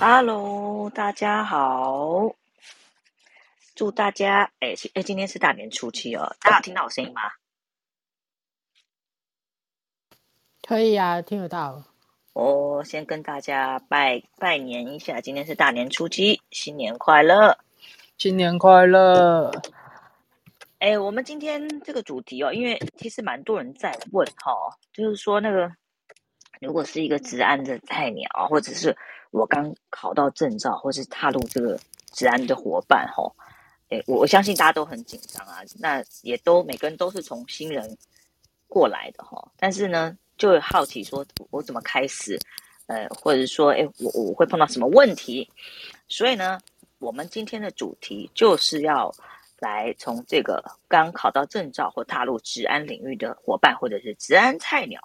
Hello，大家好，祝大家哎哎，今天是大年初七哦，大家有听到我声音吗？可以啊，听得到。我先跟大家拜拜年一下，今天是大年初七，新年快乐，新年快乐。哎，我们今天这个主题哦，因为其实蛮多人在问哈、哦，就是说那个如果是一个职安的菜鸟，或者是我刚考到证照，或是踏入这个职安的伙伴哈、哦，哎，我我相信大家都很紧张啊，那也都每个人都是从新人过来的哈、但是呢，就会好奇说我怎么开始，呃，或者说哎，我我会碰到什么问题，所以呢，我们今天的主题就是要来从这个刚考到证照或踏入职安领域的伙伴，或者是职安菜鸟，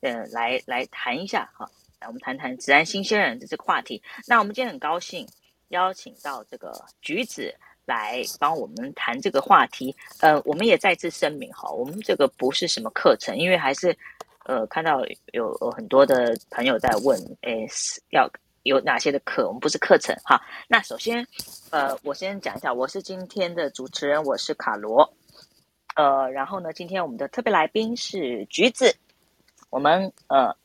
呃，来来谈一下哈。来，我们谈谈自然新鲜人的这个话题。那我们今天很高兴邀请到这个橘子来帮我们谈这个话题。呃，我们也再次声明哈，我们这个不是什么课程，因为还是呃看到有有很多的朋友在问，诶，要有哪些的课？我们不是课程哈。那首先，呃，我先讲一下，我是今天的主持人，我是卡罗。呃，然后呢，今天我们的特别来宾是橘子，我们呃。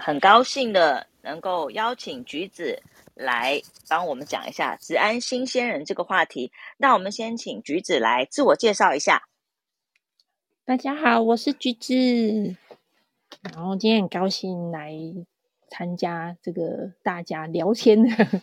很高兴的能够邀请橘子来帮我们讲一下子安新鲜人这个话题。那我们先请橘子来自我介绍一下。大家好，我是橘子。然后今天很高兴来参加这个大家聊天的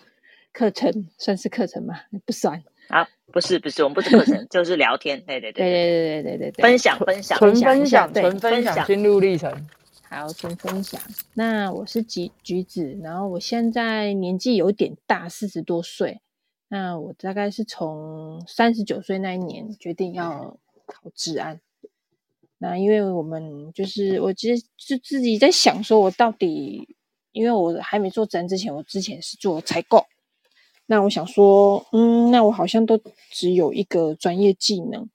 课程，算是课程吗？不算啊，不是不是，我们不是课程，就是聊天。对对对对对对对对对，分享分享纯分享纯分享心路历程。好，先分享。那我是橘橘子，然后我现在年纪有点大，四十多岁。那我大概是从三十九岁那一年决定要考治安。那因为我们就是，我其实就自己在想，说我到底，因为我还没做职安之前，我之前是做采购。那我想说，嗯，那我好像都只有一个专业技能。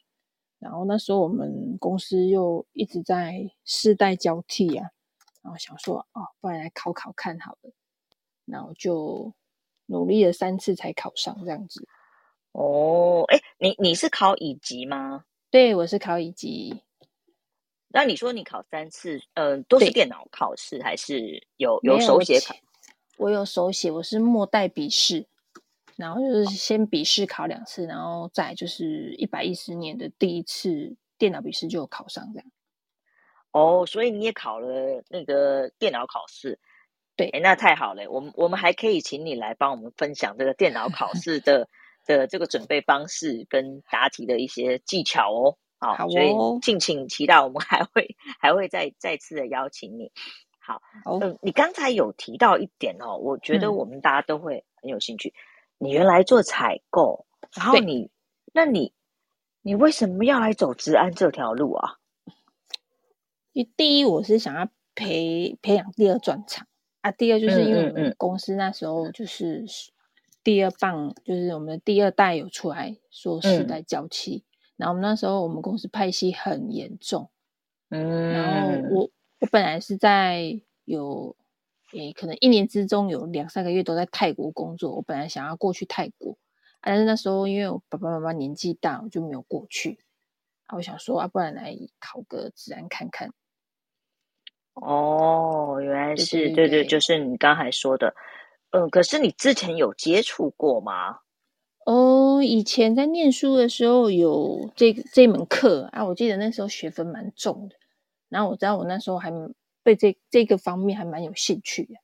然后那时候我们公司又一直在世代交替啊，然后想说哦，不然来考考看好了，然后就努力了三次才考上这样子。哦，哎，你你是考乙级吗？对，我是考乙级。那你说你考三次，嗯、呃，都是电脑考试还是有有手写考？我有手写，我是末代笔试。然后就是先笔试考两次，然后再就是一百一十年的第一次电脑笔试就考上这样。哦，所以你也考了那个电脑考试？对，那太好了，我们我们还可以请你来帮我们分享这个电脑考试的 的这个准备方式跟答题的一些技巧哦。好，好哦，所以敬请期待，我们还会还会再再次的邀请你。好，嗯、哦，你刚才有提到一点哦，我觉得我们大家都会很有兴趣。嗯你原来做采购，然后你，那你，你为什么要来走职安这条路啊？第一，我是想要培培养第二专长啊。第二，就是因为我们公司那时候就是第二棒，就是我们的第二代有出来说世代交替，嗯，然后我们那时候我们公司派系很严重，嗯，然后我我本来是在有。诶，可能一年之中有两三个月都在泰国工作。我本来想要过去泰国，但是那时候因为我爸爸妈妈年纪大，我就没有过去。我想说啊，不然来考个职安看看。哦，原来是对对，对对，就是你刚才说的。嗯，可是你之前有接触过吗？哦，以前在念书的时候有这这门课啊，我记得那时候学分蛮重的。然后我知道我那时候还。对这这个方面还蛮有兴趣的。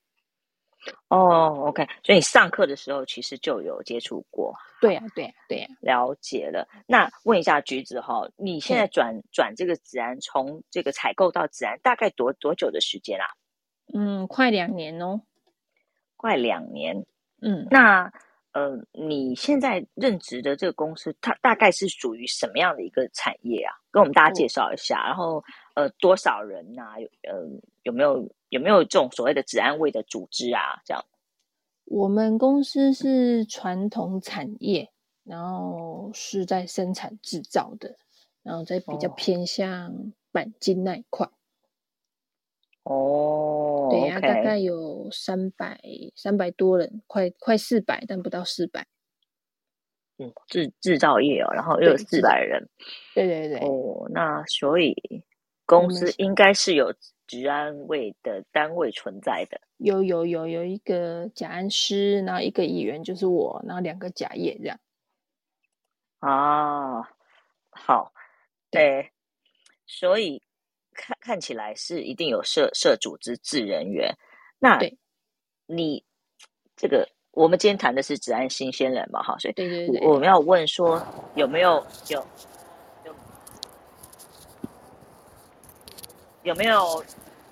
哦，OK，所以你上课的时候其实就有接触过。对呀，对呀，对呀，了解了。那问一下橘子哈，你现在转转这个自然，从这个采购到自然，大概多多久的时间啊？嗯，快两年哦。快两年。嗯，那呃，你现在任职的这个公司，它大概是属于什么样的一个产业啊？跟我们大家介绍一下，然后。呃，多少人呐、啊？有呃，有没有有没有这种所谓的职安卫的组织啊？这样，我们公司是传统产业，然后是在生产制造的，然后在比较偏向钣金那一块。哦，哦，对呀、okay，大概有三百三百多人，快快四百，但不到四百。嗯，制制造业哦，然后又有四百人。对对对。哦，那所以公司应该是有治安卫的单位存在的。有有有有一个甲安师，然后一个议员就是我，然后两个甲业这样。啊，好，对，所以看看起来是一定有社社组织治人员。那对，你这个我们今天谈的是只安新鲜人嘛，哈，所以对对对，我们要问说有没有有有有没有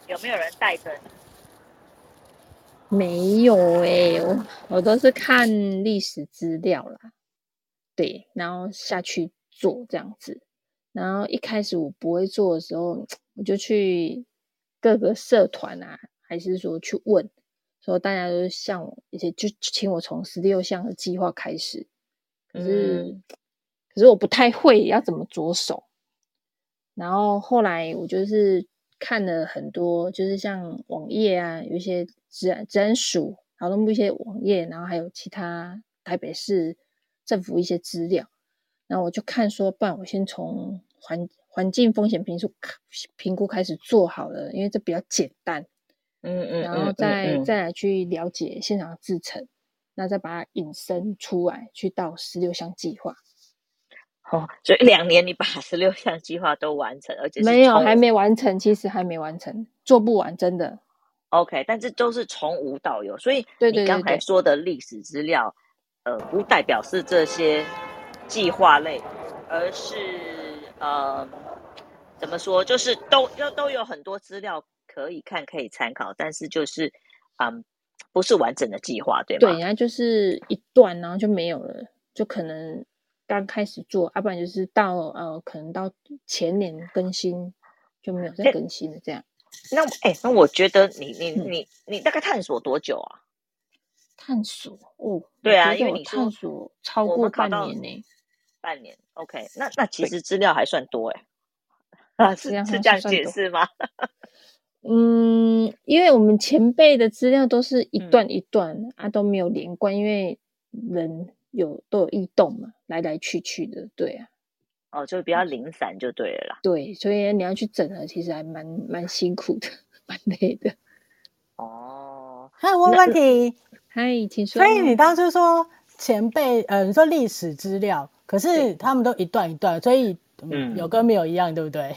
有没有人带着？没有哎、欸，我我都是看历史资料啦。对，然后下去做这样子，然后一开始我不会做的时候，我就去各个社团啊，还是说去问，说大家都像我，而且就请我从十六项的计划开始，可是、嗯、可是我不太会要怎么着手，然后后来我就是看了很多，就是像网页啊，有一些职安职安署劳动部一些网页，然后还有其他台北市。政府一些资料，然后我就看说，不然我先从环环境风险评估评估开始做好了，因为这比较简单。嗯嗯，然后再、嗯嗯、再来去了解现场的制程，那再把它引申出来，去到十六项计划。哦，所以两年你把 十六项计划都完成，而且没有还没完成，其实还没完成，做不完，真的。OK，但是都是从无到有，所以你刚才说的历史资料。呃，不代表是这些计划类，而是呃，怎么说，就是都都都有很多资料可以看，可以参考，但是就是嗯，不是完整的计划，对吗？对，然后就是一段，然后就没有了，就可能刚开始做，要不然就是到呃，可能到前年更新就没有再更新了，这样。那哎，那我觉得你你你你大概探索多久啊？探索哦，对啊，因为你探索超过半年呢，半年。OK，那那其实资料还算多哎，啊，是是这样解释吗？嗯，因为我们前辈的资料都是一段一段、嗯、啊，都没有连贯，因为人有都有异动嘛，来来去去的，对啊。哦，就比较零散就对了啦。对，所以你要去整合，其实还蛮蛮辛苦的，蛮累的。哦，还有问问题。嗨，请说。所以你当初说前辈，呃，你说历史资料，可是他们都一段一段，所以嗯，有跟没有一样，对不对？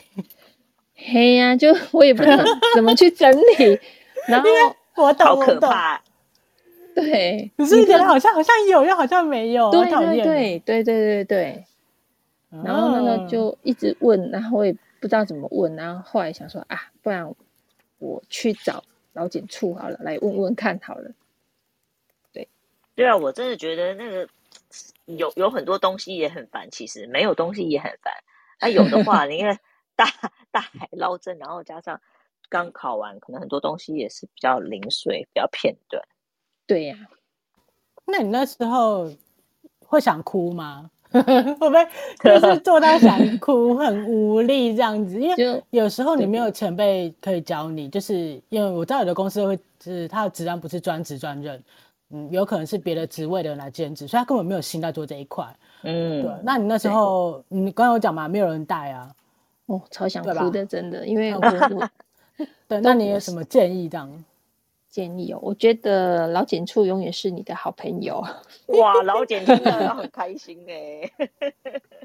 嘿呀、啊，就我也不知道 怎么去整理，然后我懂，好可怕。对，可是觉得好像好像有，又好像没有，对对对对对对对。然后那个就一直问，然后我也不知道怎么问，然后后来想说啊，不然我去找老检处好了，来问问看好了。对啊，我真的觉得那个有有很多东西也很烦，其实没有东西也很烦。那、啊、有的话，你看大大海捞针，然后加上刚考完，可能很多东西也是比较零碎、比较片段。对呀、啊，那你那时候会想哭吗？会不会 就是做到想哭，很无力这样子？因为有时候你没有前辈可以教你，就是因为我知道有的公司会，就是他的职安不是专职专任。嗯，有可能是别的职位的人来兼职，所以他根本没有心在做这一块。嗯，对。那你那时候，你刚刚有讲嘛，没有人带啊？哦，超想哭的，真的，因为我我 对。那你有什么建议？这样建议哦，我觉得老检处永远是你的好朋友。哇，老检处要很开心哎。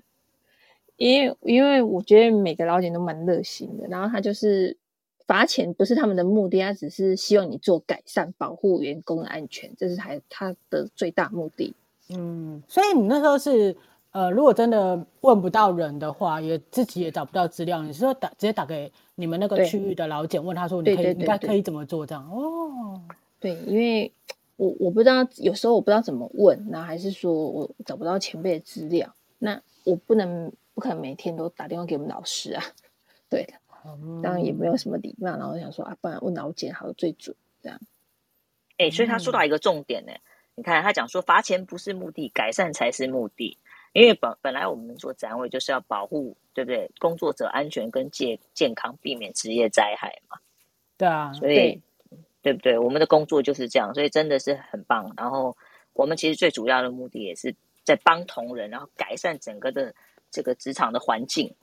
因为因为我觉得每个老检都蛮热心的，然后他就是。罚钱不是他们的目的，他只是希望你做改善，保护员工的安全，这是还他的最大目的。嗯，所以你那时候是呃，如果真的问不到人的话，也自己也找不到资料，你是说打直接打给你们那个区域的老检，问他说你可以应该可以怎么做这样？哦，对，因为我我不知道，有时候我不知道怎么问，那还是说我找不到前辈的资料，那我不能不可能每天都打电话给我们老师啊，对的。当然也没有什么礼貌，然后我想说啊，不然问老检好最准这样。哎、欸，所以他说到一个重点呢、嗯，你看他讲说罚钱不是目的，改善才是目的。因为本本来我们做展位就是要保护，对不对？工作者安全跟健健康，避免职业灾害嘛。对啊，所以对不对？我们的工作就是这样，所以真的是很棒。然后我们其实最主要的目的也是在帮同仁，然后改善整个的这个职场的环境。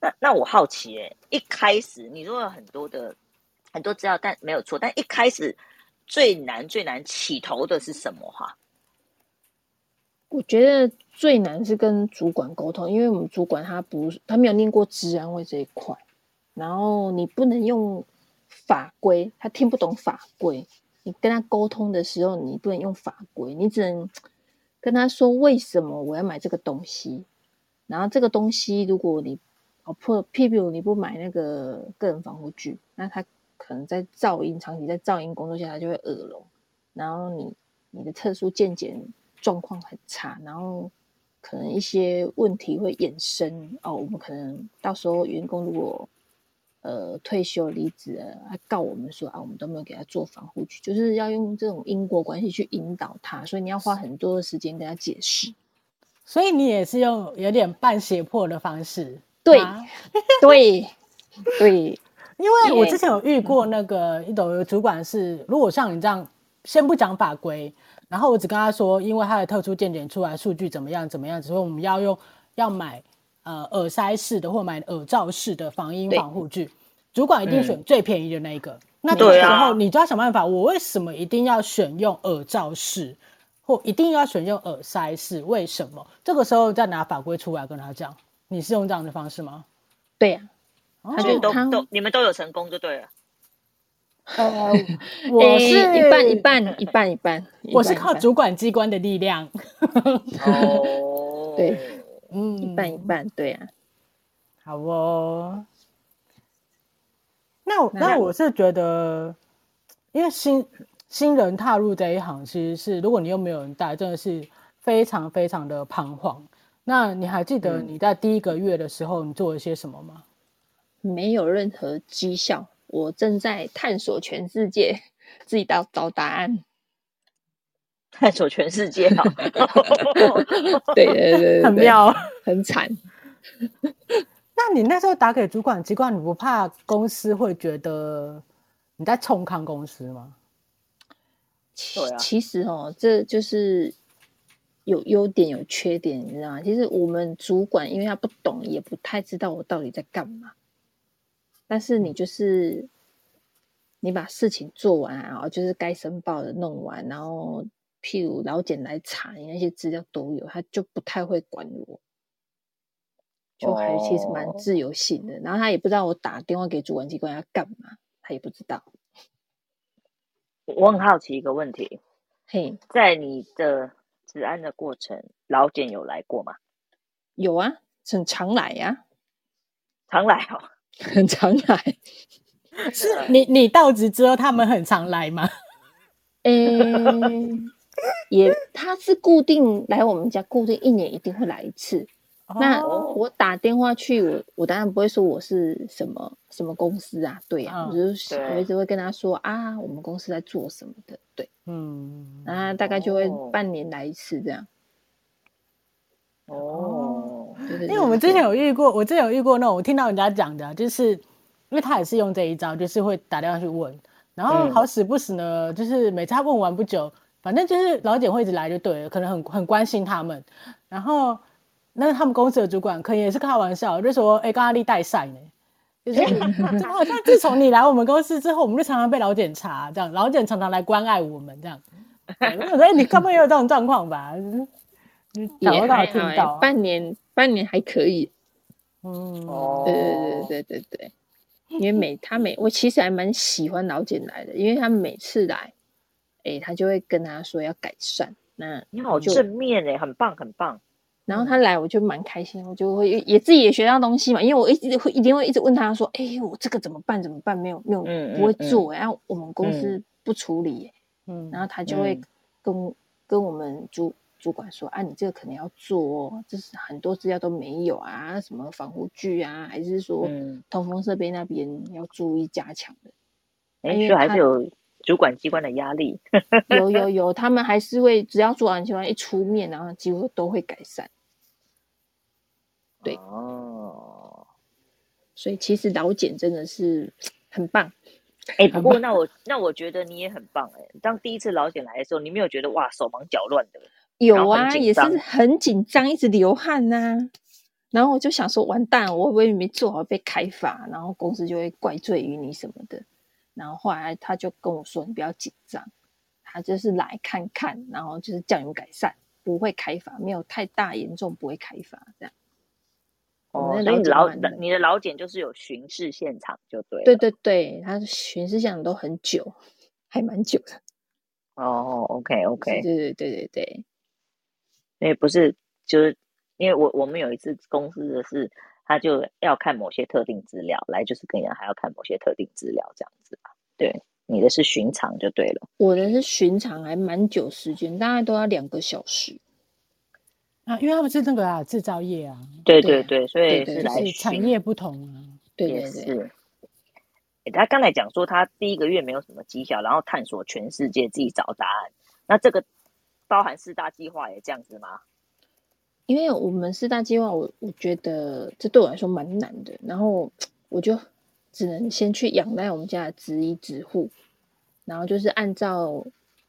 那那我好奇，哎，一开始你说了很多的很多资料，但没有错，但一开始最难最难起头的是什么？哈，我觉得最难是跟主管沟通，因为我们主管他不他没有念过资安卫这一块，然后你不能用法规，他听不懂法规，你跟他沟通的时候，你不能用法规，你只能跟他说为什么我要买这个东西，然后这个东西如果你破，譬如你不买那个个人防护具，那他可能在噪音长期在噪音工作下，他就会耳聋，然后你你的特殊健检状况很差，然后可能一些问题会衍生哦。我们可能到时候员工如果呃退休离职了，他告我们说啊，我们都没有给他做防护具，就是要用这种因果关系去引导他，所以你要花很多的时间跟他解释。所以你也是用有点半胁迫的方式，对、啊、对对，因为我之前有遇过那个一种主管是，如果像你这样，先不讲法规。然后我只跟他说，因为他的特殊健检出来数据怎么样怎么样，所以我们要用要买呃耳塞式的或买耳罩式的防音防护具。主管一定选最便宜的那一个。嗯、那这个时候你就要想办法，我为什么一定要选用耳罩式，或一定要选用耳塞式？为什么？这个时候再拿法规出来跟他讲，你是用这样的方式吗？对呀、啊，他就都都你们都有成功就对了。呃，我是一半一半一半一半，我是靠主管机关的力量。哦，对，嗯，一半一半，对啊。好哦。那我那我是觉得，因为新新人踏入这一行，其实是如果你又没有人带，真的是非常非常的彷徨。那你还记得你在第一个月的时候，你做了些什么吗？没有任何绩效。我正在探索全世界，自己找找答案。探索全世界啊！对对对，对，很妙，很惨。那你那时候打给主管机关，你不怕公司会觉得你在冲康公司吗？其其实哦，这就是有优点有缺点，你知道吗？其实我们主管因为他不懂，也不太知道我到底在干嘛。但是你就是你把事情做完，然后就是该申报的弄完，然后譬如老检来查，你那些资料都有，他就不太会管我，就还其实蛮自由性的。然后他也不知道我打电话给主管机关要干嘛，他也不知道。我很好奇一个问题，嘿，在你的职安的过程，老简有来过吗？有啊，很常来呀，常来哦。很常来，是你你到职之后，他们很常来吗？嗯、欸，也他是固定来我们家，固定一年一定会来一次。哦、那我打电话去，我我当然不会说我是什么什么公司啊，对啊，哦、我就是我一直会跟他说啊，我们公司在做什么的，对，嗯，然后大概就会半年来一次这样。哦。因为我们之前有遇过，我之前有遇过那种，我听到人家讲的，就是因为他也是用这一招，就是会打电话去问，然后好死不死呢，就是每次他问完不久，反正就是老简会一直来就对了，可能很很关心他们，然后那他们公司的主管可能也是开玩笑，就说：“哎，刚刚你带赛呢，就好像自从你来我们公司之后，我们就常常被老检查，这样老检常常来关爱我们这样。我说你根本也有这种状况吧？也还好，听到半年。”半年还可以，嗯，对对对对对对，因为每他每我其实还蛮喜欢老简来的，因为他每次来，哎、欸，他就会跟他说要改善，那你好正面哎，很棒很棒。然后他来我就蛮开心，我就会也自己也学到东西嘛，因为我一直会一定会一直问他说，哎、欸，我这个怎么办怎么办？没有没有、嗯、不会做，然后、嗯、我们公司不处理，嗯，然后他就会跟、嗯、跟我们主。主管说：“啊，你这个可能要做哦，这是很多资料都没有啊，什么防护具啊，还是说通风设备那边要注意加强的。哎、嗯，所以还是有主管机关的压力。有有有，他们还是会，只要主管机关一出面，然后几乎都会改善。对哦，所以其实老检真的是很棒，哎、欸，不过那我那我觉得你也很棒哎、欸。当第一次老检来的时候，你没有觉得哇手忙脚乱的？有啊，也是很紧张，一直流汗呐、啊。然后我就想说，完蛋，我会不会没做好被开罚，然后公司就会怪罪于你什么的。然后后来他就跟我说，你不要紧张，他就是来看看，然后就是叫你们改善，不会开罚，没有太大严重，不会开罚这样。哦，所以老你的老检就是有巡视现场就对。对对对，他巡视现场都很久，还蛮久的。哦，OK OK，对对对对对，因为不是就是因为我我们有一次公司的是，他就要看某些特定资料，来就是跟人还要看某些特定资料这样子吧。对，你的是巡场就对了。我的是巡场，还蛮久时间，大概都要两个小时。啊，因为他们是那个啊，制造业啊，对对对，所以是来是产业不同啊，对对对。是欸、他刚才讲说，他第一个月没有什么绩效，然后探索全世界，自己找答案。那这个包含四大计划也这样子吗？因为我们四大计划，我我觉得这对我来说蛮难的，然后我就只能先去仰赖我们家的职医职护，然后就是按照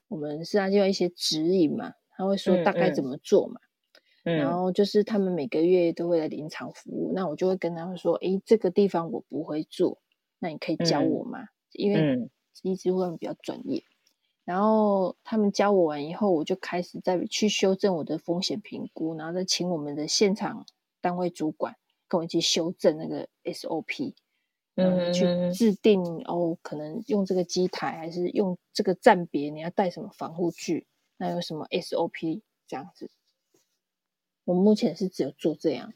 我们四大计划一些指引嘛，他会说大概怎么做嘛。嗯嗯然后就是他们每个月都会来临场服务，嗯、那我就会跟他们说：“诶，这个地方我不会做，那你可以教我吗？”嗯、因为一直会比较专业。然后他们教我完以后，我就开始再去修正我的风险评估，然后再请我们的现场单位主管跟我一起修正那个 SOP，嗯，去制定哦，可能用这个机台还是用这个站别，你要带什么防护具，那有什么 SOP 这样子。我目前是只有做这样，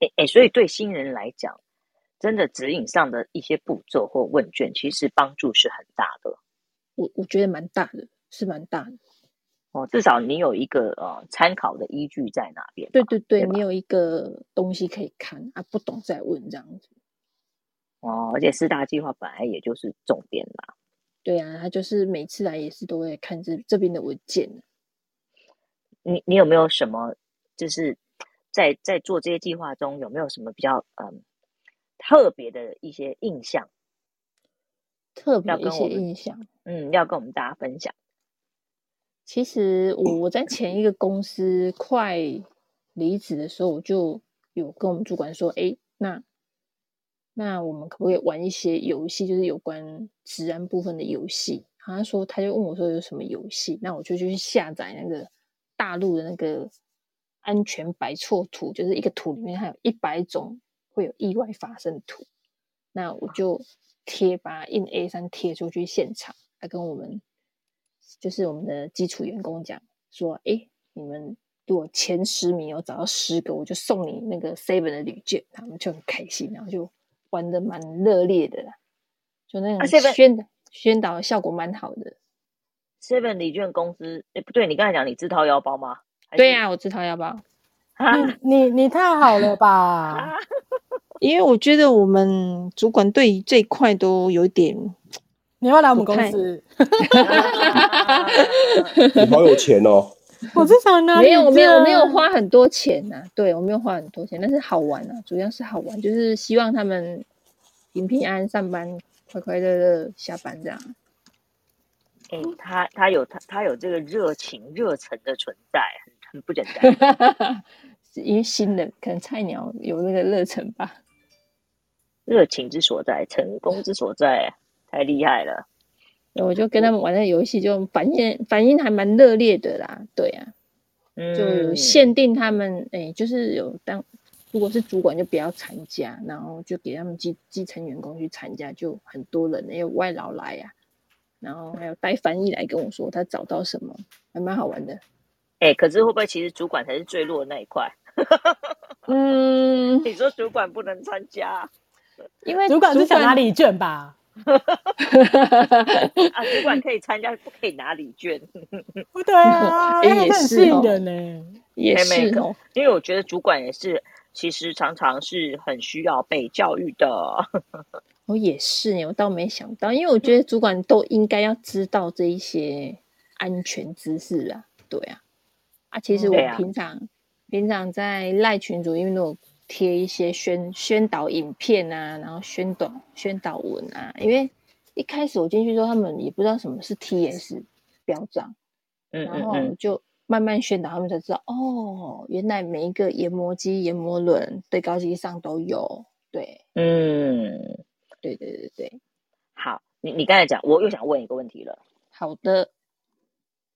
哎哎，所以对新人来讲，真的指引上的一些步骤或问卷，其实帮助是很大的。我我觉得蛮大的，是蛮大的。哦，至少你有一个呃参考的依据在那边。对对对，对？你有一个东西可以看啊，不懂再问这样子。哦，而且四大计划本来也就是重点啦。对啊，他就是每次来也是都会看这这边的文件。你你有没有什么，就是在在做这些计划中有没有什么比较嗯特别的一些印象？特别一些印象，嗯，要跟我们大家分享。其实我我在前一个公司快离职的时候，我就有跟我们主管说，哎，那那我们可不可以玩一些游戏，就是有关治安部分的游戏？他说，他就问我说有什么游戏，那我就去下载那个。大陆的那个安全百错图，就是一个图里面还有一百种会有意外发生的图，那我就贴把印 A 三贴出去现场，来跟我们就是我们的基础员工讲说，哎，你们如果前十名有找到十个，我就送你那个 seven 的旅券，他们就很开心，然后就玩的蛮热烈的啦，就那种宣的宣导的效果蛮好的。Seven 礼券公司，哎，不对，你刚才讲你自掏腰包吗？对呀、啊，我自掏腰包。你你，你太好了吧？因为我觉得我们主管对这一块都有点。你要来我们公司？你好有钱哦！我至少拿没有没有没有花很多钱呐、啊，对我没有花很多钱，但是好玩啊，主要是好玩，就是希望他们平平安安上班，快快乐乐下班这样。哎、欸，他他有他他有这个热情热忱的存在，很很不简单。因为新的可能菜鸟有那个热忱吧。热情之所在，成功之所在，太厉害了。我就跟他们玩的游戏，就反应反应还蛮热烈的啦。对啊，嗯、就有限定他们，哎、欸，就是有当如果是主管就不要参加，然后就给他们基基层员工去参加，就很多人，也有外劳来呀、啊。然后还有带翻译来跟我说他找到什么，还蛮好玩的。哎、欸，可是会不会其实主管才是最弱的那一块？嗯，你说主管不能参加，因为主管是想拿礼券吧？啊，主管可以参加，不可以拿礼券。对啊，也是的呢，也是哦。因为我觉得主管也是，其实常常是很需要被教育的。我也是，我倒没想到，因为我觉得主管都应该要知道这一些安全知识啊，对啊，啊，其实我平常、嗯啊、平常在赖群主，因为我贴一些宣宣导影片啊，然后宣导宣导文啊。因为一开始我进去之后，他们也不知道什么是 TS 标章，嗯，然后就慢慢宣导，他们才知道哦，原来每一个研磨机、研磨轮对高机上都有。对，嗯，对对对对，好，你你刚才讲，我又想问一个问题了。好的，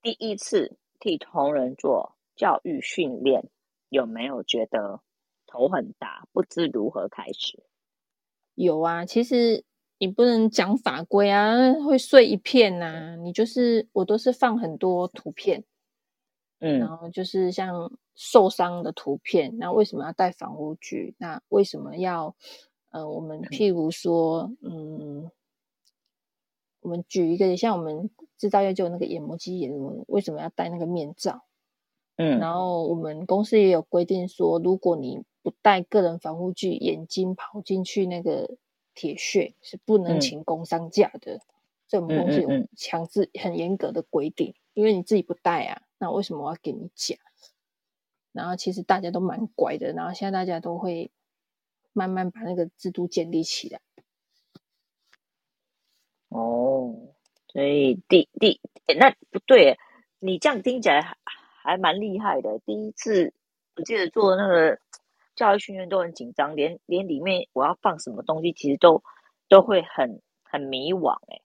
第一次替同仁做教育训练，有没有觉得头很大，不知如何开始？有啊，其实你不能讲法规啊，会碎一片呐、啊。你就是我都是放很多图片，嗯，然后就是像。受伤的图片，那为什么要戴防护具？那为什么要呃，我们譬如说，嗯，我们举一个，像我们制造业就有那个眼膜机研磨，为什么要戴那个面罩？嗯，然后我们公司也有规定说，如果你不戴个人防护具，眼睛跑进去那个铁屑是不能请工伤假的。嗯、所以我们公司有强制很严格的规定，因为你自己不戴啊，那为什么我要给你讲？然后其实大家都蛮乖的，然后现在大家都会慢慢把那个制度建立起来。哦，所以第第那不对，你这样听起来还还蛮厉害的。第一次我记得做那个教育训练都很紧张，连连里面我要放什么东西，其实都都会很很迷惘哎。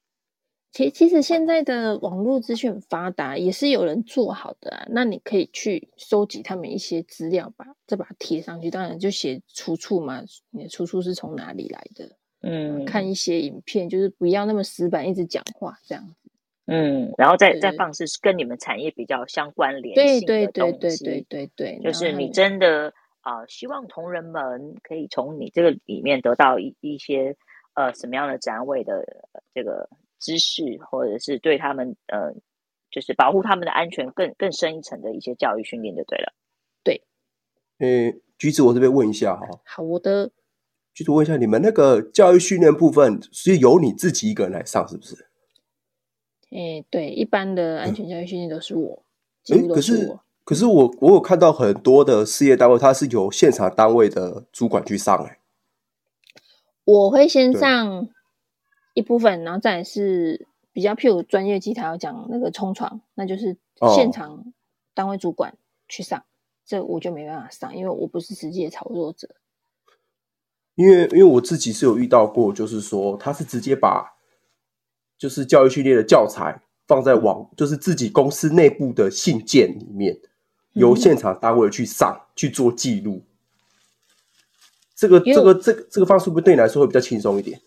其其实现在的网络资讯很发达，也是有人做好的啊。那你可以去收集他们一些资料吧，再把它贴上去。当然就写出处嘛，你的出处是从哪里来的？嗯，看一些影片，就是不要那么死板，一直讲话这样子。嗯，然后再再放是跟你们产业比较相关联性的东西。对对对对对对对，就是你真的啊、呃，希望同仁们可以从你这个里面得到一一些呃什么样的展位的这个。知识，或者是对他们呃，就是保护他们的安全更更深一层的一些教育训练就对了。对，呃，橘子，我这边问一下哈。好的。橘子，问一下，你们那个教育训练部分是由你自己一个人来上，是不是？哎，对，一般的安全教育训练都是我。哎、嗯，可是可是我我有看到很多的事业单位，它是由现场单位的主管去上，哎。我会先上。一部分，然后再来是比较譬如专业机台要讲那个冲床，那就是现场单位主管去上，哦、这我就没办法上，因为我不是实际的操作者。因为因为我自己是有遇到过，就是说他是直接把就是教育训练的教材放在网，就是自己公司内部的信件里面，由现场单位去上、嗯、去做记录。这个这个这个这个方式不会对你来说会比较轻松一点？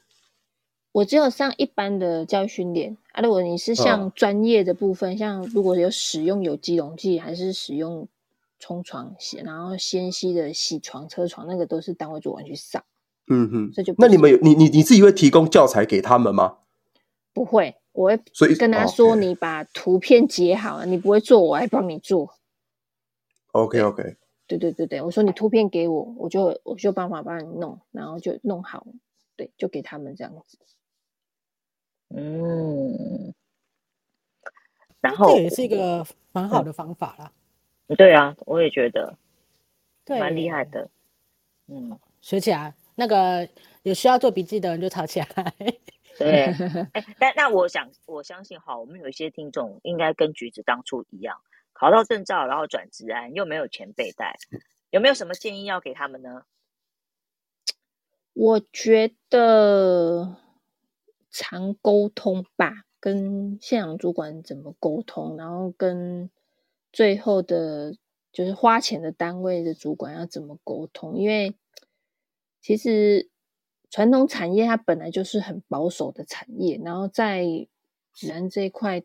我只有上一般的教育训练啊，如果你是像专业的部分，哦、像如果有使用有机溶剂，还是使用冲床洗，然后纤细的洗床、车床，那个都是单位主管去上。嗯哼，这就那你们有你你你自己会提供教材给他们吗？不会，我会所以跟他说，你把图片截好，你不会做，我来帮你做。OK OK，对对对对，我说你图片给我，我就我就办法帮你弄，然后就弄好，对，就给他们这样子。嗯，然后这也是一个蛮好的方法啦。嗯，对啊，我也觉得，对，蛮厉害的。嗯，学起来，那个有需要做笔记的人就抄起来。对，哎，但那我想，我相信哈，我们有一些听众应该跟橘子当初一样，考到证照，然后转职安，又没有钱背带，有没有什么建议要给他们呢？我觉得。常沟通吧，跟现场主管怎么沟通，然后跟最后的，就是花钱的单位的主管要怎么沟通？因为其实传统产业它本来就是很保守的产业，然后在职安这一块，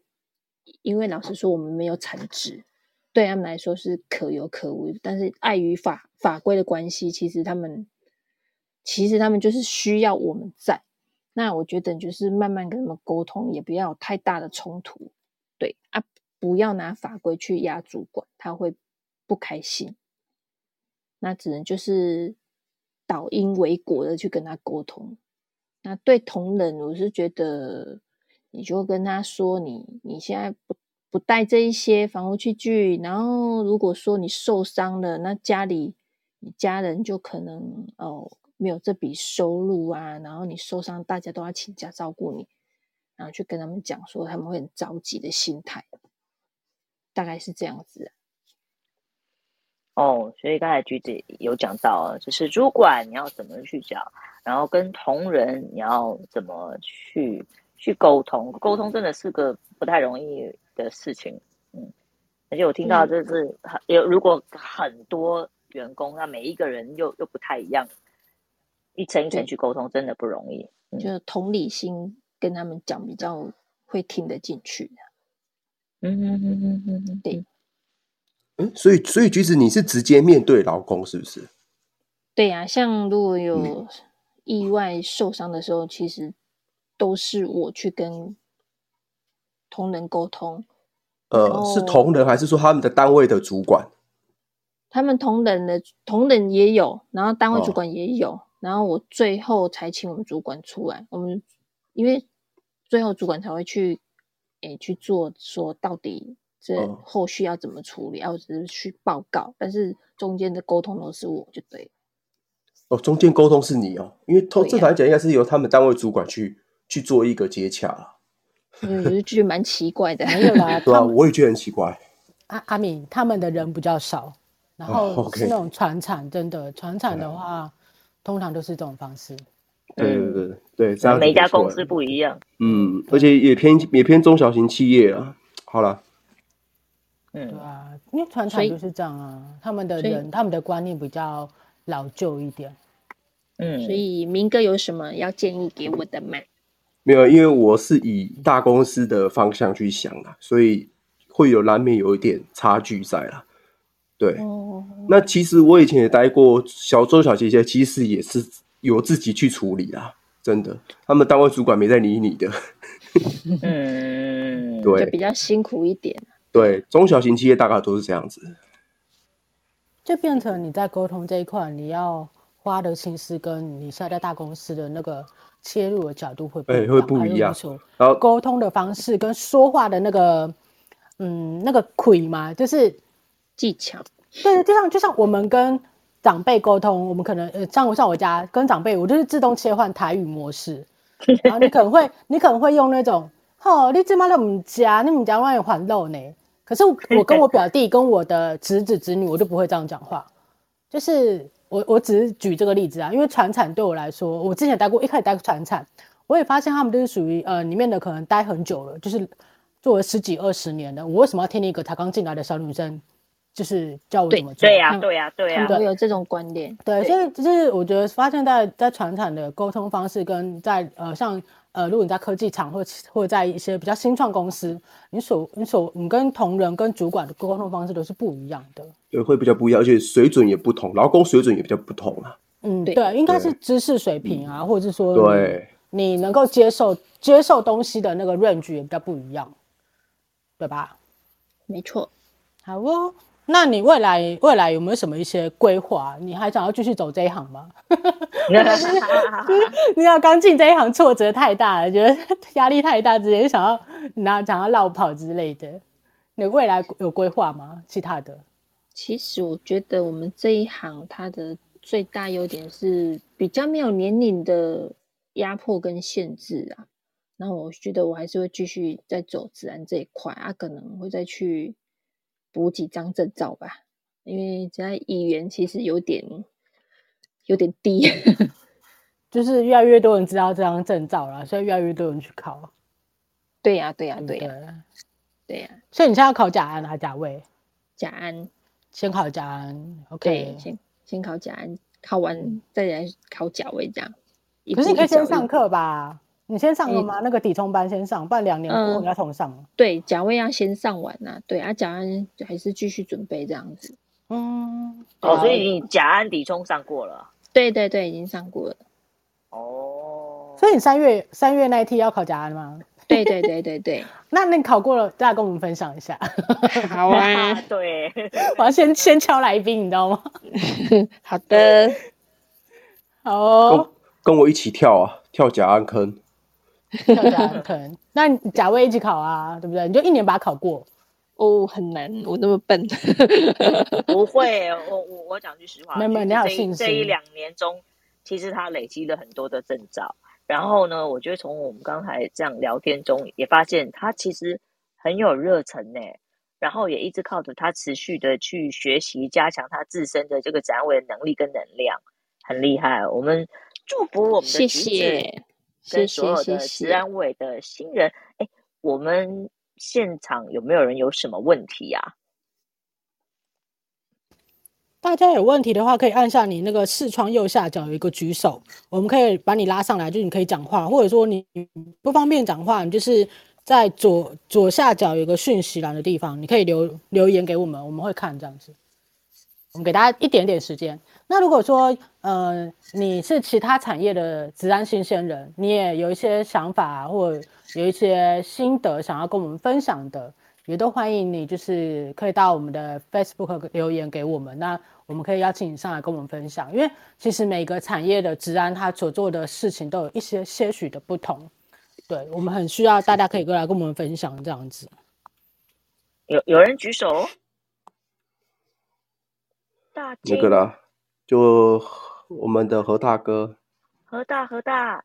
因为老实说我们没有产值，对他们来说是可有可无，但是碍于法法规的关系，其实他们其实他们就是需要我们在。那我觉得就是慢慢跟他们沟通，也不要有太大的冲突，对啊，不要拿法规去压主管，他会不开心。那只能就是导因为果的去跟他沟通。那对同仁，我是觉得你就跟他说你，你现在不不带这一些防护器具，然后如果说你受伤了，那家里你家人就可能哦没有这笔收入啊，然后你受伤，大家都要请假照顾你，然后去跟他们讲说他们会很着急的心态，大概是这样子啊。哦，所以刚才橘子有讲到，就是主管你要怎么去讲，然后跟同仁你要怎么去去沟通，沟通真的是个不太容易的事情，嗯，而且我听到就是有、嗯、如果很多员工，那每一个人又又不太一样，一层一层去沟通真的不容易，嗯、就同理心跟他们讲比较会听得进去的，嗯嗯嗯嗯嗯，对。所以，所以橘子，你是直接面对劳工，是不是？对呀、啊，像如果有意外受伤的时候，嗯、其实都是我去跟同仁沟通。呃，是同仁，还是说他们的单位的主管？他们同仁的同仁也有，然后单位主管也有，哦、然后我最后才请我们主管出来。我们因为最后主管才会去，诶，去做说到底。这后续要怎么处理？要只是去报告，但是中间的沟通都是我就对。哦，中间沟通是你哦，因为通正常讲应该是由他们单位主管去去做一个接洽。嗯，我就觉得蛮奇怪的，没有啦。对啊，我也觉得很奇怪。阿阿敏他们的人比较少，然后是那种船厂，真的船厂的话，通常都是这种方式。对对对对，这样每家公司不一样。嗯，而且也偏也偏中小型企业啊。好了。嗯，对啊，因为传统就是这样啊，他们的人，他们的观念比较老旧一点。嗯，所以明哥有什么要建议给我的吗？没有，因为我是以大公司的方向去想啊，所以会有难免有一点差距在啦。对，哦、那其实我以前也待过小中小企业，其实也是由自己去处理啊，真的，他们单位主管没在理你的。嗯，对，就比较辛苦一点。对，中小型企业大概都是这样子，就变成你在沟通这一块，你要花的心思跟你现在在大公司的那个切入的角度会不一样，欸、会不一样。然后沟通的方式跟说话的那个，嗯，那个亏嘛，就是技巧。对，就像就像我们跟长辈沟通，我们可能呃，像我像我家跟长辈，我就是自动切换台语模式，然后你可能会你可能会用那种，哦，你这妈都唔加，你唔加万有还漏呢。可是我跟我表弟跟我的侄子侄女，我就不会这样讲话。就是我我只是举这个例子啊，因为传产对我来说，我之前待过，一开始待过传产，我也发现他们都是属于呃里面的可能待很久了，就是做了十几二十年的。我为什么要听一个才刚进来的小女生，就是叫我怎么做？对呀对呀对呀，都有这种观念。对，所以就是我觉得发现在在传产的沟通方式跟在呃像。呃，如果你在科技厂或或者在一些比较新创公司，你所你所你跟同仁跟主管的沟通方式都是不一样的，对，会比较不一样，而且水准也不同，劳工水准也比较不同啊。嗯，对，对应该是知识水平啊，或者是说，对，你能够接受接受东西的那个 range 也比较不一样，对吧？没错，好哦。那你未来未来有没有什么一些规划？你还想要继续走这一行吗？你要刚进这一行，挫折太大了，觉得 压力太大，直接想要拿想要落跑之类的。你未来有规划吗？其他的？其实我觉得我们这一行它的最大优点是比较没有年龄的压迫跟限制啊。那我觉得我还是会继续在走自然这一块啊，可能会再去。补几张证照吧，因为现在语言其实有点有点低，就是越来越多人知道这张证照了，所以越来越多人去考。对呀、啊，对呀、啊，对呀、啊，对呀、啊。所以你现在要考甲安还是甲位？甲安，先考甲安。OK，先先考甲安，考完再来考甲位，这样。可是你可以先上课吧。你先上了吗？嗯、那个底充班先上，不然两年过后你要重上。对，甲位要先上完呐、啊。对啊，甲安还是继续准备这样子。嗯，哦，所以你甲安底充上过了？对对对，已经上过了。哦，所以你三月三月那一期要考甲安吗？对对对对对。那你考过了，大家跟我们分享一下。好啊，对，我要先先敲来宾，你知道吗？好的，好、哦跟，跟我一起跳啊，跳甲安坑。跳甲安坑，那甲卫一起考啊，对不对？你就一年把它考过。哦，很难，我那么笨。不会，我我我讲句实话，没没，你好信心。这一两年中，其实他累积了很多的证照。然后呢，我觉得从我们刚才这样聊天中，也发现他其实很有热忱呢。然后也一直靠着他持续的去学习，加强他自身的这个展位的能力跟能量，很厉害。我们祝福我们的谢谢，跟所有的职安委的新人。哎，我们现场有没有人有什么问题呀？大家有问题的话，可以按下你那个视窗右下角有一个举手，我们可以把你拉上来，就是你可以讲话，或者说你不方便讲话，你就是。在左左下角有个讯息栏的地方，你可以留留言给我们，我们会看这样子。我们给大家一点点时间。那如果说呃你是其他产业的职安新鲜人，你也有一些想法或有一些心得想要跟我们分享的，也都欢迎你，就是可以到我们的 Facebook 留言给我们，那我们可以邀请你上来跟我们分享。因为其实每个产业的职安他所做的事情都有一些些许的不同。对，我们很需要大家可以过来跟我们分享这样子。有有人举手？大那个啦，就我们的何大哥。何大何大，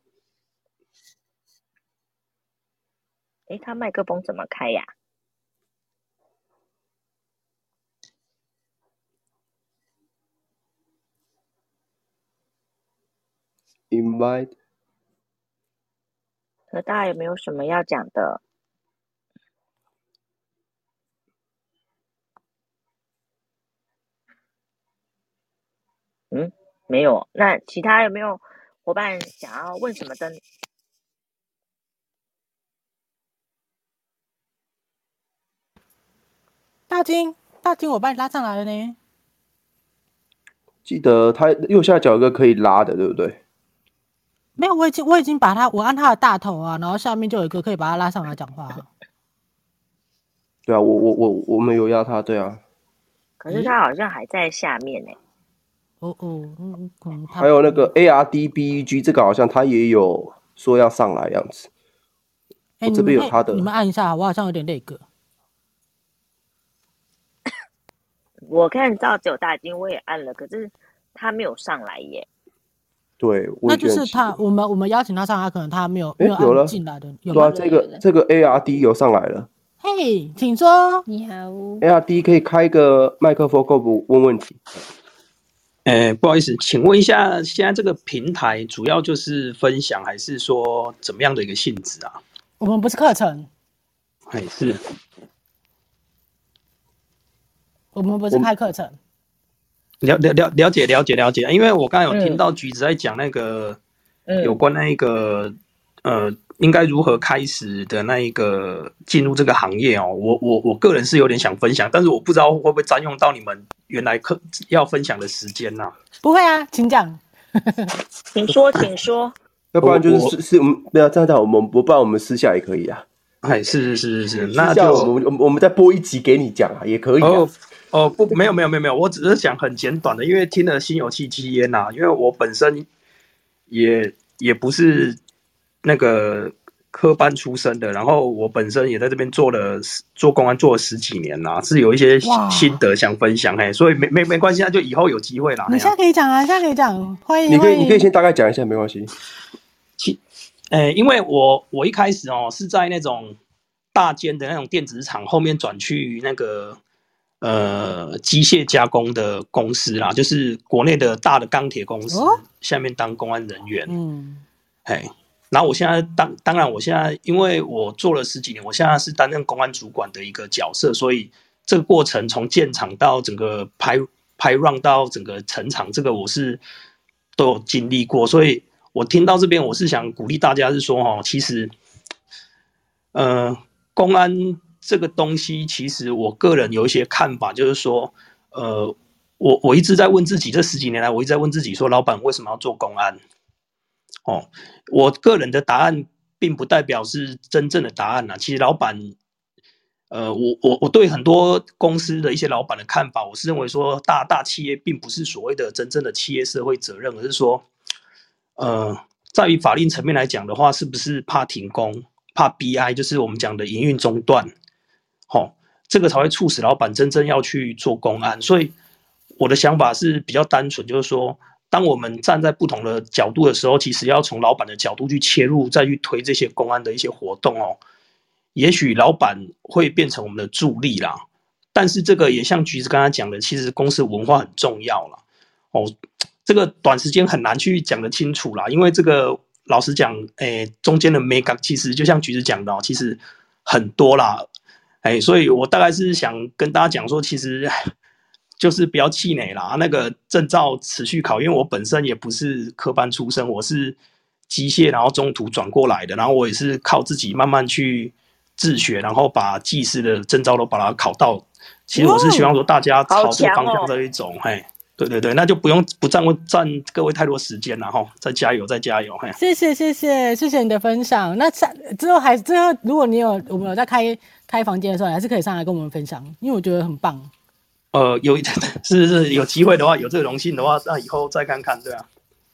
哎，他麦克风怎么开呀？Invite。何大有没有什么要讲的？嗯，没有。那其他有没有伙伴想要问什么的？大金，大金，我把你拉上来了呢。记得他右下角有个可以拉的，对不对？没有，我已经我已经把他，我按他的大头啊，然后下面就有一个可以把他拉上来讲话。对啊，我我我我没有压他，对啊。可是他好像还在下面呢。哦哦，嗯嗯。还有那个 A R D B E G 这个好像他也有说要上来样子。哎，这边有他的，你们按一下，我好像有点那个。我看到只有大金，我也按了，可是他没有上来耶。对，那就是他，我们我们邀请他上来，可能他没有没有进来的。有啊，这个这个 A R D 有上来了。嘿，请说。你好。A R D 可以开个麦克风，够不问问题？哎，不好意思，请问一下，现在这个平台主要就是分享，还是说怎么样的一个性质啊？我们不是课程。哎，是。我们不是开课程。了了了了解了解了解，因为我刚才有听到橘子在讲那个，有关那个、嗯、呃，应该如何开始的那一个进入这个行业哦，我我我个人是有点想分享，但是我不知道会不会占用到你们原来课要分享的时间呐、啊？不会啊，请讲，请说，请说，要不然就是是是我们不要这样，我们不办，我们私下也可以啊。哎，是是是是是，那就我们我们再播一集给你讲啊，也可以、啊。哦哦不，没有没有没有没有，我只是想很简短的，因为听了心有戚戚焉呐，因为我本身也也不是那个科班出身的，然后我本身也在这边做了做公安做了十几年啦，是有一些心得想分享嘿，所以没没没关系，那就以后有机会啦。你现在可以讲啊，现在可以讲，欢迎。你可以你可以先大概讲一下，没关系。其，诶，因为我我一开始哦是在那种大间的那种电子厂后面转去那个。呃，机械加工的公司啦，就是国内的大的钢铁公司，哦，下面当公安人员。嗯，哎，然后我现在当，当然我现在因为我做了十几年，我现在是担任公安主管的一个角色，所以这个过程从建厂到整个排排 run 到整个成厂，这个我是都有经历过，所以我听到这边，我是想鼓励大家是说，哈，其实，呃，公安。这个东西其实我个人有一些看法，就是说，呃，我我一直在问自己，这十几年来我一直在问自己，说，老板为什么要做公安？哦，我个人的答案并不代表是真正的答案呐。其实老板，呃，我我我对很多公司的一些老板的看法，我是认为说，大大企业并不是所谓的真正的企业社会责任，而是说，呃，在于法令层面来讲的话，是不是怕停工，怕 BI，就是我们讲的营运中断。好，这个才会促使老板真正要去做公案。所以我的想法是比较单纯，就是说，当我们站在不同的角度的时候，其实要从老板的角度去切入，再去推这些公安的一些活动哦。也许老板会变成我们的助力啦，但是这个也像橘子刚才讲的，其实公司文化很重要啦。哦。这个短时间很难去讲得清楚啦，因为这个老实讲，诶，中间的眉角其实就像橘子讲的，其实很多啦，诶，所以我大概是想跟大家讲说，其实就是不要气馁啦。那个证照持续考，因为我本身也不是科班出身，我是机械，然后中途转过来的，然后我也是靠自己慢慢去自学，然后把技师的证照都把它考到。其实我是希望说大家朝这个方向这一种，嘿。对对对，那就不用不占占各位太多时间了哈，再加油再加油，嘿！谢谢谢谢谢谢你的分享。那之后还之后，如果你有我们有在开开房间的时候，还是可以上来跟我们分享，因为我觉得很棒。呃，有 是是有机会的话，有这个荣幸的话，那以后再看看，对啊。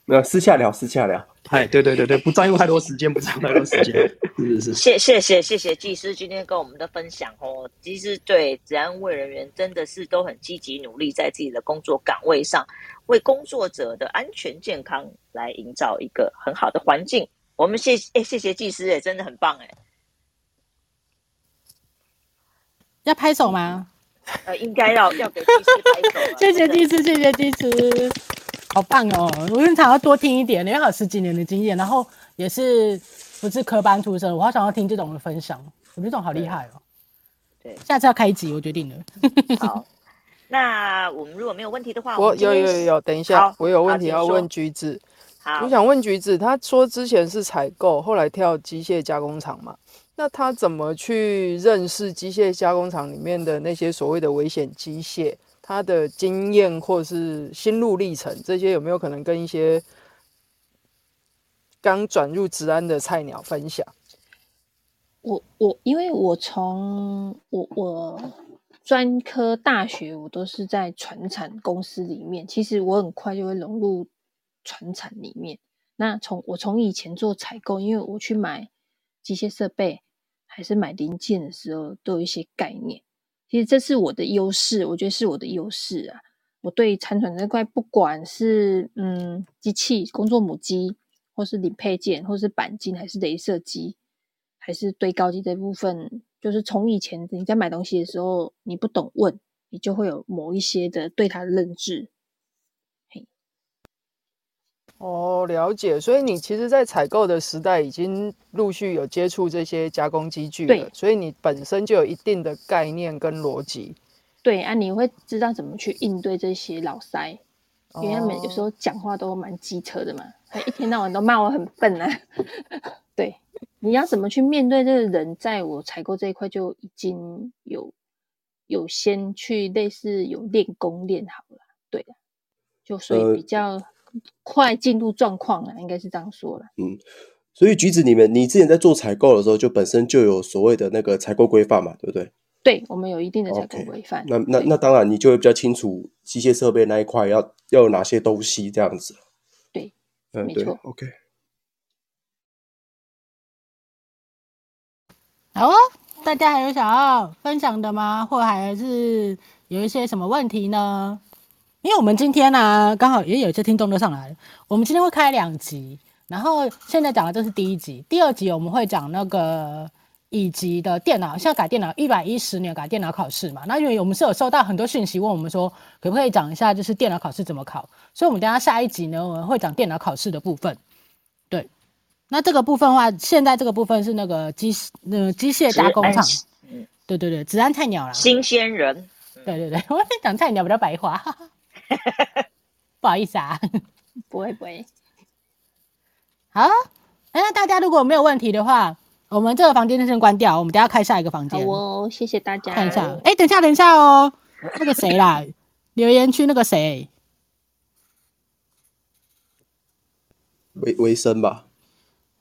没有私下聊，私下聊。哎，对对对对，不占用太多时间，不占用太多时间。是是是。谢谢谢谢谢技师今天跟我们的分享哦。其实对治安卫人员真的是都很积极努力，在自己的工作岗位上，为工作者的安全健康来营造一个很好的环境。我们谢谢哎，谢谢技师哎，真的很棒哎。要拍手吗？呃，应该要要给技师拍手。谢谢技师，谢谢技师。好棒哦！我经常要多听一点，因为有十几年的经验，然后也是不是科班出身，我好想要听这种的分享，我觉得这种好厉害哦。对，下次要开一集，我决定了。好，那我们如果没有问题的话，我有有有有，等一下，我有问题要问橘子。好，我想问橘子，他说之前是采购，后来跳机械加工厂嘛？那他怎么去认识机械加工厂里面的那些所谓的危险机械？他的经验或是心路历程，这些有没有可能跟一些刚转入职安的菜鸟分享？我我因为我从我我专科大学我都是在传产公司里面，其实我很快就会融入传产里面。那从我从以前做采购，因为我去买机械设备还是买零件的时候，都有一些概念。其实这是我的优势，我觉得是我的优势啊！我对产传这块，不管是嗯机器、工作母机，或是零配件，或是钣金，还是雷射机，还是堆高机这部分，就是从以前你在买东西的时候，你不懂问，你就会有某一些的对它的认知。哦，了解。所以你其实，在采购的时代，已经陆续有接触这些加工机具了。对，所以你本身就有一定的概念跟逻辑。对啊，你会知道怎么去应对这些老塞，哦、因为他们有时候讲话都蛮机车的嘛，他一天到晚都骂我很笨啊。对，你要怎么去面对这个人，在我采购这一块就已经有有先去类似有练功练好了。对，就所以比较。呃快进入状况了，应该是这样说了。嗯，所以橘子你们，你之前在做采购的时候，就本身就有所谓的那个采购规范嘛，对不对？对，我们有一定的采购规范。Okay. 那那那当然，你就会比较清楚机械设备那一块要要有哪些东西这样子。对，嗯，没错。对，OK。好哦，大家还有想要分享的吗？或还是有一些什么问题呢？因为我们今天呢、啊，刚好也有一些听众都上来了。我们今天会开两集，然后现在讲的这是第一集，第二集我们会讲那个乙级的电脑，现在改电脑一百一十年改电脑考试嘛。那因为我们是有收到很多讯息问我们说，可不可以讲一下就是电脑考试怎么考？所以我们等下下一集呢，我们会讲电脑考试的部分。对，那这个部分的话，现在这个部分是那个机呃机械加工厂，对对对，职安菜鸟啦，新鲜人，对对对，我讲菜鸟比较白话。不好意思啊，不会不会。好，哎，那大家如果没有问题的话，我们这个房间就先关掉，我们等下开下一个房间。好哦，谢谢大家。看一下，哎，等一下，等一下哦，那个谁啦，留言区那个谁，维维生吧。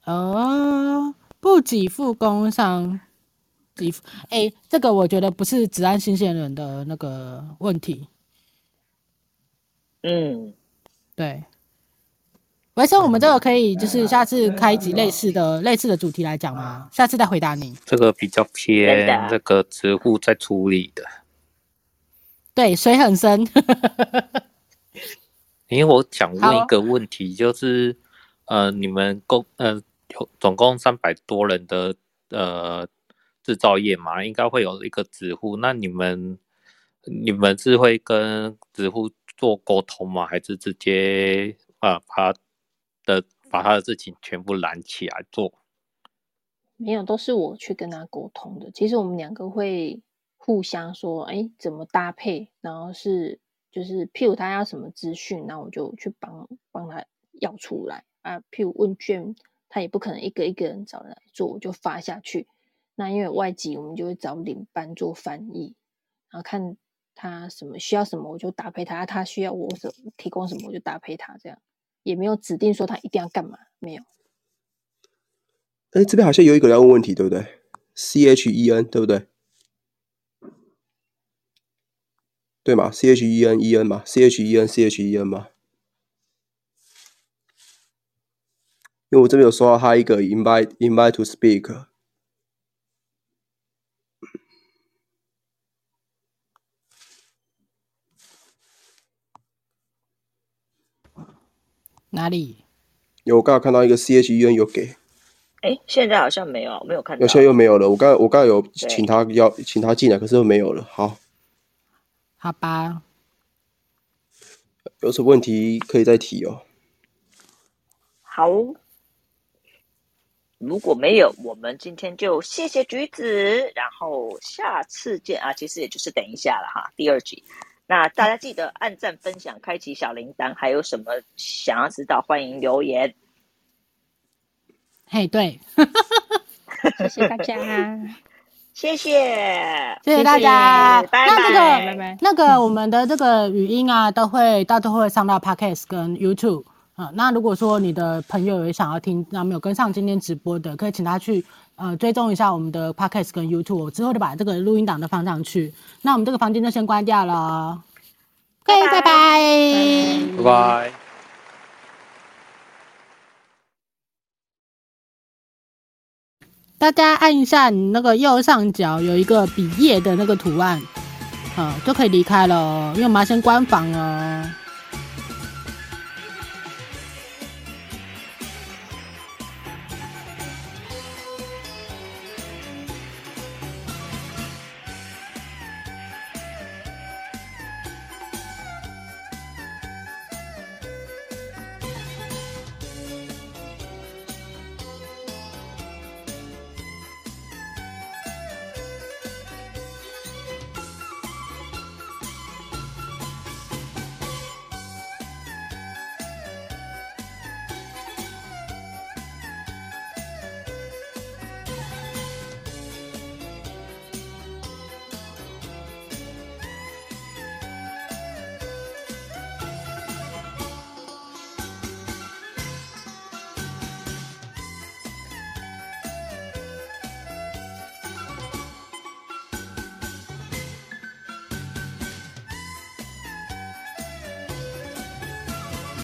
哦，不给付工伤给付，哎，这个我觉得不是职安新鲜人的那个问题。嗯，对，维生，我们这个可以就是下次开一集类似的类似的主题来讲吗？下次再回答你。这个比较偏这个植物在处理的，对，水很深。因为我想问一个问题，就是呃，你们共呃有总共三百多人的呃制造业嘛，应该会有一个职户，那你们你们是会跟职户做沟通吗？还是直接啊把？的把他的事情全部揽起来做，没有，都是我去跟他沟通的。其实我们两个会互相说，哎，怎么搭配，然后是就是，譬如他要什么资讯，那我就去帮帮他要出来啊。譬如问卷，他也不可能一个一个人找人来做，我就发下去。那因为外籍，我们就会找领班做翻译，然后看他什么需要什么，我就搭配他；他需要我什提供什么，我就搭配他这样。也没有指定说他一定要干嘛，没有。哎，这边好像有一个人要问问题，对不对？C H E N 对不对？对吗？C H E N E N 吗？C H E N C H E N 吗？因为我这边有收到他一个 invite invite to speak。哪里？有，我刚刚看到一个 C H E N 有给。哎，现在好像没有，没有看到。现在又没有了。我刚我刚刚有请他要请他进来，可是又没有了。好，好吧。有什么问题可以再提哦。好，如果没有，我们今天就谢谢橘子，然后下次见啊！其实也就是等一下了哈，第二集。那大家记得按赞、分享、开启小铃铛，还有什么想要知道，欢迎留言。嘿，对，谢谢大家，谢谢，谢谢大家，拜拜。那这个，拜拜。那个我们的这个语音啊，都会到时候会上到 Podcast 跟 YouTube 啊。那如果说你的朋友也想要听，那没有跟上今天直播的，可以请他去。呃，追踪一下我们的 Podcast 跟 YouTube，我之后就把这个录音档都放上去。那我们这个房间就先关掉了。OK，拜拜，拜拜。大家按一下你那个右上角有一个笔页的那个图案，好，就可以离开了。因为我们要先关房哦。